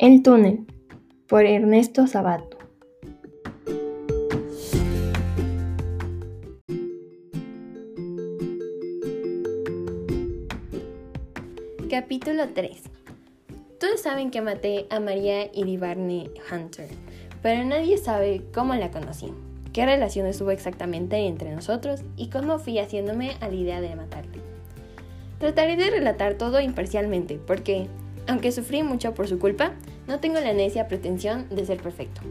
El túnel, por Ernesto Sabato. Capítulo 3 Todos saben que maté a María Iribarne Hunter, pero nadie sabe cómo la conocí, qué relación estuvo exactamente entre nosotros y cómo fui haciéndome a la idea de matarle. Trataré de relatar todo imparcialmente, porque, aunque sufrí mucho por su culpa, no tengo la necia pretensión de ser perfecto.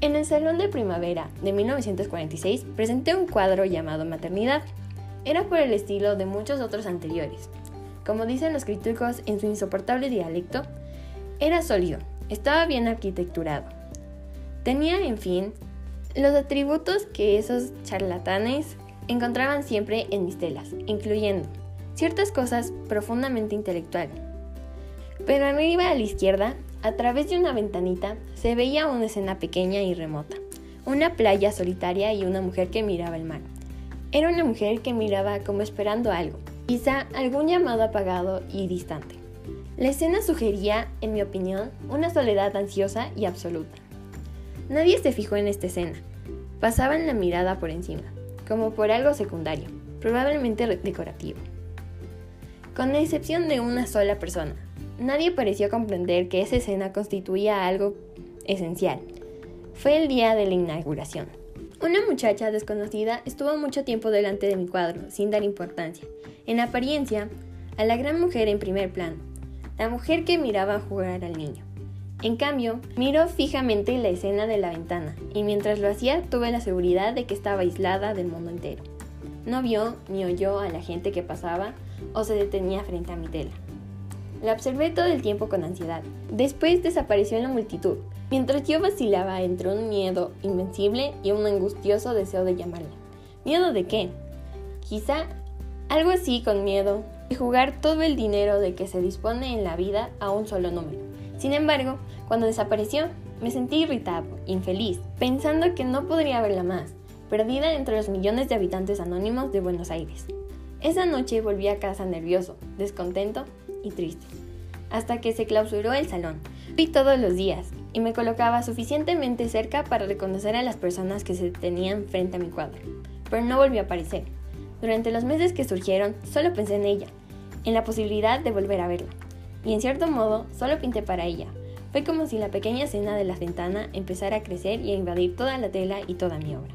En el Salón de Primavera de 1946 presenté un cuadro llamado Maternidad. Era por el estilo de muchos otros anteriores. Como dicen los críticos en su insoportable dialecto, era sólido, estaba bien arquitecturado. Tenía, en fin, los atributos que esos charlatanes encontraban siempre en mis telas, incluyendo ciertas cosas profundamente intelectuales, pero arriba a la izquierda, a través de una ventanita, se veía una escena pequeña y remota. Una playa solitaria y una mujer que miraba el mar. Era una mujer que miraba como esperando algo, quizá algún llamado apagado y distante. La escena sugería, en mi opinión, una soledad ansiosa y absoluta. Nadie se fijó en esta escena. Pasaban la mirada por encima, como por algo secundario, probablemente decorativo. Con la excepción de una sola persona, Nadie pareció comprender que esa escena constituía algo esencial. Fue el día de la inauguración. Una muchacha desconocida estuvo mucho tiempo delante de mi cuadro, sin dar importancia, en apariencia, a la gran mujer en primer plano, la mujer que miraba jugar al niño. En cambio, miró fijamente la escena de la ventana, y mientras lo hacía tuve la seguridad de que estaba aislada del mundo entero. No vio ni oyó a la gente que pasaba o se detenía frente a mi tela. La observé todo el tiempo con ansiedad. Después desapareció en la multitud, mientras yo vacilaba entre un miedo invencible y un angustioso deseo de llamarla. ¿Miedo de qué? Quizá algo así con miedo de jugar todo el dinero de que se dispone en la vida a un solo número. Sin embargo, cuando desapareció, me sentí irritado, infeliz, pensando que no podría verla más, perdida entre los millones de habitantes anónimos de Buenos Aires. Esa noche volví a casa nervioso, descontento y triste, hasta que se clausuró el salón. Fui todos los días y me colocaba suficientemente cerca para reconocer a las personas que se tenían frente a mi cuadro, pero no volvió a aparecer. Durante los meses que surgieron, solo pensé en ella, en la posibilidad de volver a verla, y en cierto modo solo pinté para ella. Fue como si la pequeña escena de la ventana empezara a crecer y a invadir toda la tela y toda mi obra.